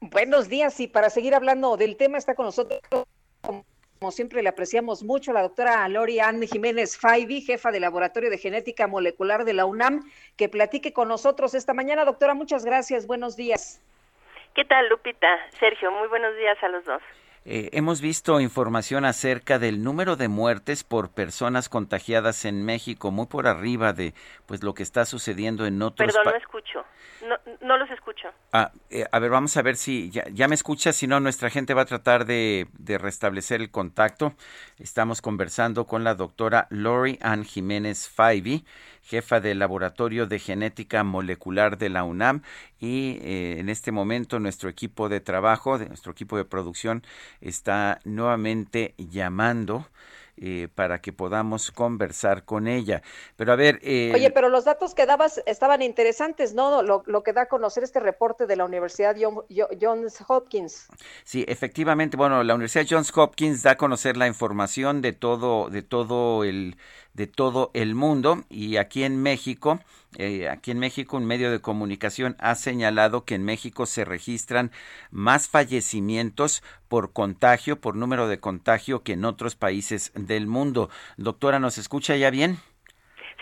Buenos días y para seguir hablando del tema está con nosotros, como siempre le apreciamos mucho, la doctora Lori Anne Jiménez Faibi, jefa del Laboratorio de Genética Molecular de la UNAM, que platique con nosotros esta mañana. Doctora, muchas gracias. Buenos días. ¿Qué tal, Lupita? Sergio, muy buenos días a los dos. Eh, hemos visto información acerca del número de muertes por personas contagiadas en México, muy por arriba de pues lo que está sucediendo en otros Perdón, no escucho. No, no los escucho. Ah, eh, a ver, vamos a ver si ya, ya me escucha, si no, nuestra gente va a tratar de, de, restablecer el contacto. Estamos conversando con la doctora Lori Ann Jiménez Faibi, jefa del Laboratorio de Genética Molecular de la UNAM y eh, en este momento nuestro equipo de trabajo, de nuestro equipo de producción está nuevamente llamando eh, para que podamos conversar con ella. Pero a ver... Eh, Oye, pero los datos que dabas estaban interesantes, ¿no? Lo, lo que da a conocer este reporte de la Universidad Johns Hopkins. Sí, efectivamente, bueno, la Universidad Johns Hopkins da a conocer la información de todo, de todo el de todo el mundo y aquí en México, eh, aquí en México un medio de comunicación ha señalado que en México se registran más fallecimientos por contagio, por número de contagio que en otros países del mundo. Doctora, ¿nos escucha ya bien?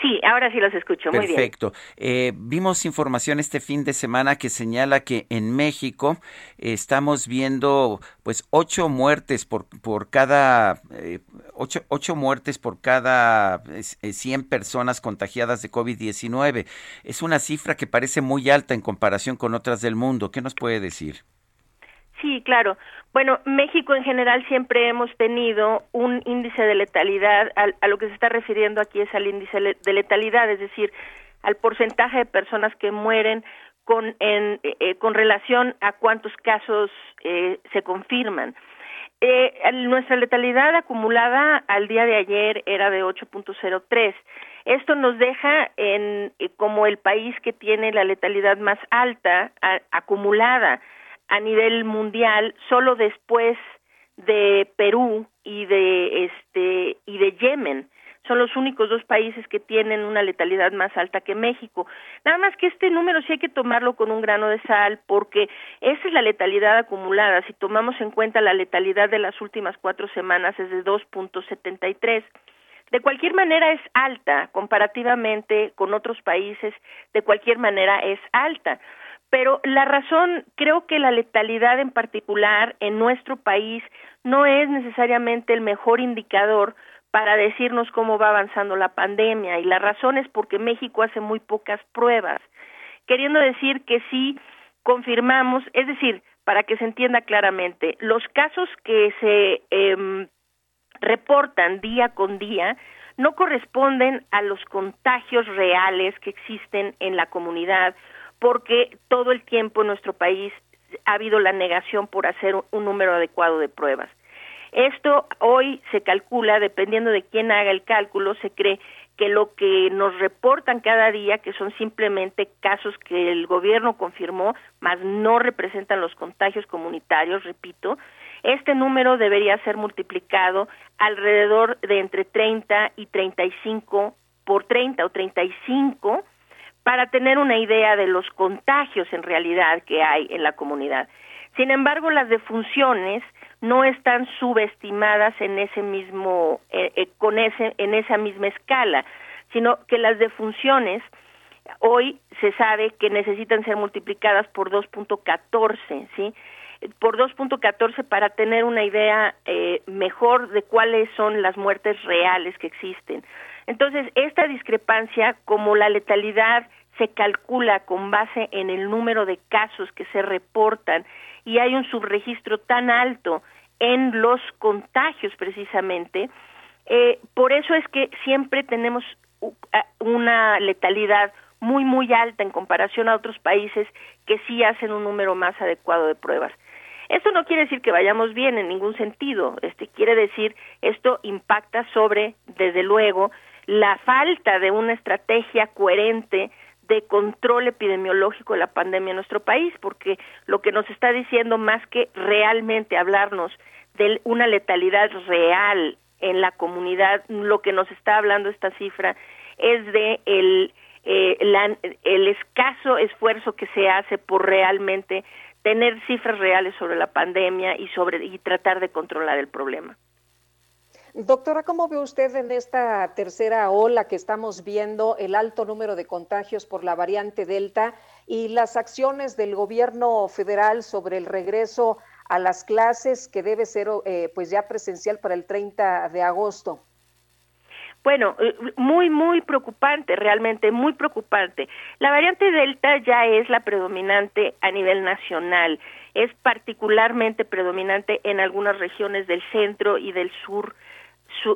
Sí, ahora sí los escucho. Muy bien. Perfecto. Eh, vimos información este fin de semana que señala que en México estamos viendo pues ocho muertes por, por cada eh, ocho, ocho, muertes por cada eh, 100 personas contagiadas de COVID-19. Es una cifra que parece muy alta en comparación con otras del mundo. ¿Qué nos puede decir? Sí, claro. Bueno, México en general siempre hemos tenido un índice de letalidad, a, lo que se está refiriendo aquí es al índice de letalidad, es decir, al porcentaje de personas que mueren con, en, eh, con relación a cuántos casos eh, se confirman. Eh, nuestra letalidad acumulada al día de ayer era de 8.03. Esto nos deja en eh, como el país que tiene la letalidad más alta a, acumulada a nivel mundial solo después de Perú y de este y de Yemen son los únicos dos países que tienen una letalidad más alta que México. Nada más que este número sí hay que tomarlo con un grano de sal porque esa es la letalidad acumulada. Si tomamos en cuenta la letalidad de las últimas cuatro semanas es de 2.73. De cualquier manera es alta comparativamente con otros países, de cualquier manera es alta. Pero la razón, creo que la letalidad en particular en nuestro país no es necesariamente el mejor indicador para decirnos cómo va avanzando la pandemia y la razón es porque México hace muy pocas pruebas, queriendo decir que sí confirmamos, es decir, para que se entienda claramente, los casos que se eh, reportan día con día no corresponden a los contagios reales que existen en la comunidad porque todo el tiempo en nuestro país ha habido la negación por hacer un número adecuado de pruebas. Esto hoy se calcula, dependiendo de quién haga el cálculo, se cree que lo que nos reportan cada día, que son simplemente casos que el gobierno confirmó, más no representan los contagios comunitarios, repito, este número debería ser multiplicado alrededor de entre 30 y 35 por 30 o 35 para tener una idea de los contagios en realidad que hay en la comunidad. Sin embargo, las defunciones no están subestimadas en ese mismo eh, eh, con ese en esa misma escala, sino que las defunciones hoy se sabe que necesitan ser multiplicadas por 2.14, ¿sí? Por 2.14 para tener una idea eh, mejor de cuáles son las muertes reales que existen. Entonces, esta discrepancia, como la letalidad se calcula con base en el número de casos que se reportan y hay un subregistro tan alto en los contagios precisamente, eh, por eso es que siempre tenemos una letalidad muy, muy alta en comparación a otros países que sí hacen un número más adecuado de pruebas. Esto no quiere decir que vayamos bien en ningún sentido, este quiere decir esto impacta sobre, desde luego, la falta de una estrategia coherente de control epidemiológico de la pandemia en nuestro país, porque lo que nos está diciendo más que realmente hablarnos de una letalidad real en la comunidad, lo que nos está hablando esta cifra es de el, eh, el escaso esfuerzo que se hace por realmente tener cifras reales sobre la pandemia y sobre y tratar de controlar el problema. Doctora, ¿cómo ve usted en esta tercera ola que estamos viendo el alto número de contagios por la variante Delta y las acciones del gobierno federal sobre el regreso a las clases que debe ser eh, pues ya presencial para el 30 de agosto? Bueno, muy, muy preocupante, realmente muy preocupante. La variante Delta ya es la predominante a nivel nacional, es particularmente predominante en algunas regiones del centro y del sur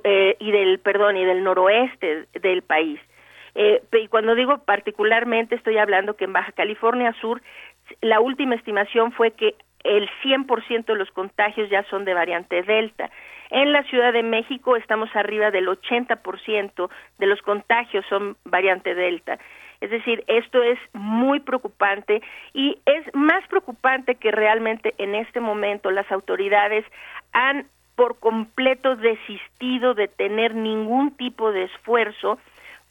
eh, y del, perdón, y del noroeste del país. Eh, y cuando digo particularmente, estoy hablando que en Baja California Sur, la última estimación fue que el 100% de los contagios ya son de variante Delta. En la Ciudad de México estamos arriba del 80% de los contagios son variante Delta. Es decir, esto es muy preocupante y es más preocupante que realmente en este momento las autoridades han por completo desistido de tener ningún tipo de esfuerzo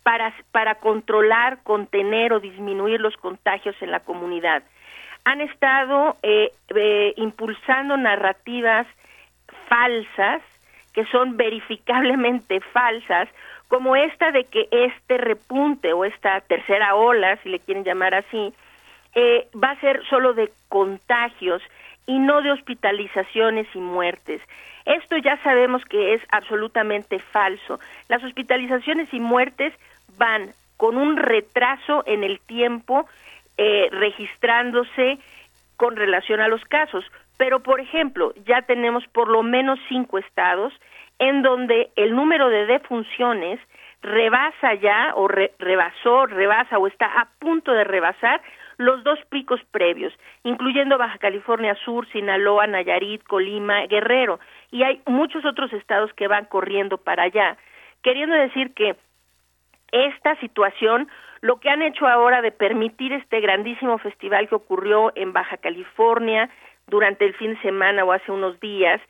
para, para controlar, contener o disminuir los contagios en la comunidad. Han estado eh, eh, impulsando narrativas falsas, que son verificablemente falsas, como esta de que este repunte o esta tercera ola, si le quieren llamar así, eh, va a ser solo de contagios y no de hospitalizaciones y muertes. Esto ya sabemos que es absolutamente falso. Las hospitalizaciones y muertes van con un retraso en el tiempo eh, registrándose con relación a los casos. Pero, por ejemplo, ya tenemos por lo menos cinco estados en donde el número de defunciones rebasa ya o rebasó, rebasa o está a punto de rebasar los dos picos previos, incluyendo Baja California Sur, Sinaloa, Nayarit, Colima, Guerrero, y hay muchos otros estados que van corriendo para allá, queriendo decir que esta situación, lo que han hecho ahora de permitir este grandísimo festival que ocurrió en Baja California durante el fin de semana o hace unos días,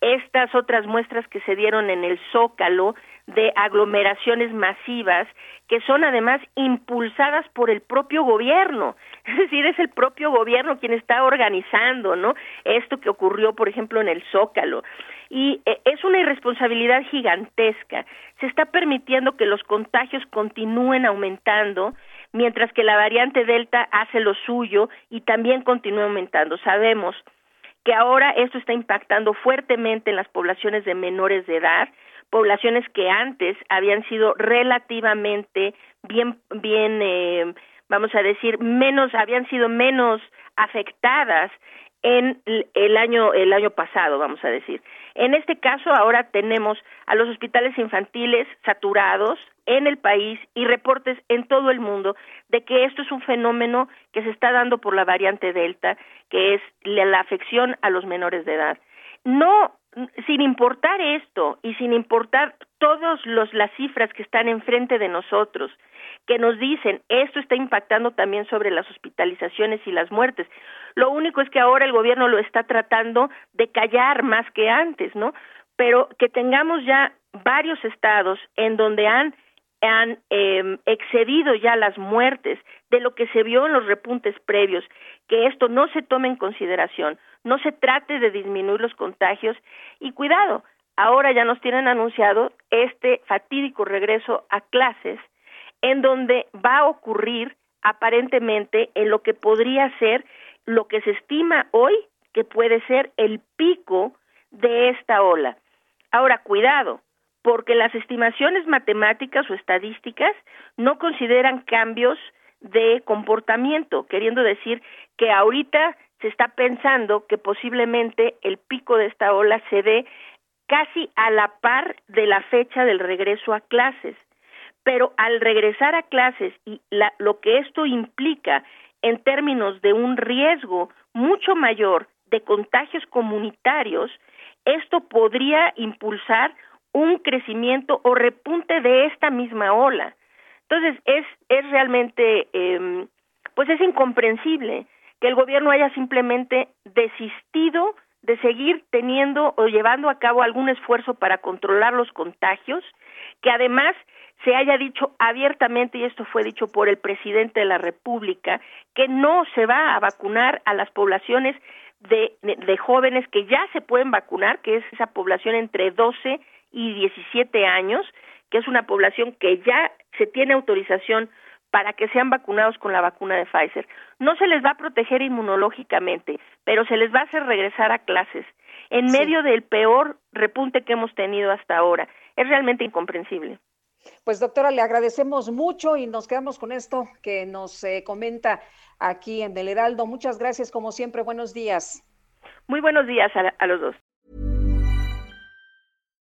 estas otras muestras que se dieron en el Zócalo de aglomeraciones masivas que son además impulsadas por el propio gobierno. Es decir, es el propio gobierno quien está organizando, ¿no? Esto que ocurrió, por ejemplo, en el Zócalo. Y eh, es una irresponsabilidad gigantesca. Se está permitiendo que los contagios continúen aumentando mientras que la variante Delta hace lo suyo y también continúa aumentando. Sabemos que ahora esto está impactando fuertemente en las poblaciones de menores de edad, poblaciones que antes habían sido relativamente bien, bien, eh, vamos a decir, menos, habían sido menos afectadas en el año el año pasado, vamos a decir. En este caso ahora tenemos a los hospitales infantiles saturados en el país y reportes en todo el mundo de que esto es un fenómeno que se está dando por la variante Delta, que es la afección a los menores de edad. No sin importar esto y sin importar todas las cifras que están enfrente de nosotros, que nos dicen esto está impactando también sobre las hospitalizaciones y las muertes. Lo único es que ahora el gobierno lo está tratando de callar más que antes, ¿no? Pero que tengamos ya varios estados en donde han han eh, excedido ya las muertes de lo que se vio en los repuntes previos, que esto no se tome en consideración, no se trate de disminuir los contagios y cuidado, ahora ya nos tienen anunciado este fatídico regreso a clases en donde va a ocurrir aparentemente en lo que podría ser lo que se estima hoy que puede ser el pico de esta ola. Ahora, cuidado, porque las estimaciones matemáticas o estadísticas no consideran cambios de comportamiento, queriendo decir que ahorita se está pensando que posiblemente el pico de esta ola se dé casi a la par de la fecha del regreso a clases. pero al regresar a clases y lo que esto implica en términos de un riesgo mucho mayor de contagios comunitarios, esto podría impulsar un crecimiento o repunte de esta misma ola. Entonces es es realmente eh, pues es incomprensible que el gobierno haya simplemente desistido de seguir teniendo o llevando a cabo algún esfuerzo para controlar los contagios, que además se haya dicho abiertamente, y esto fue dicho por el presidente de la República, que no se va a vacunar a las poblaciones de, de, jóvenes que ya se pueden vacunar, que es esa población entre 12 y 17 años, que es una población que ya se tiene autorización para que sean vacunados con la vacuna de Pfizer. No se les va a proteger inmunológicamente, pero se les va a hacer regresar a clases en medio del peor repunte que hemos tenido hasta ahora. Es realmente incomprensible. Pues doctora, le agradecemos mucho y nos quedamos con esto que nos eh, comenta aquí en Del Heraldo. Muchas gracias, como siempre. Buenos días. Muy buenos días a, a los dos.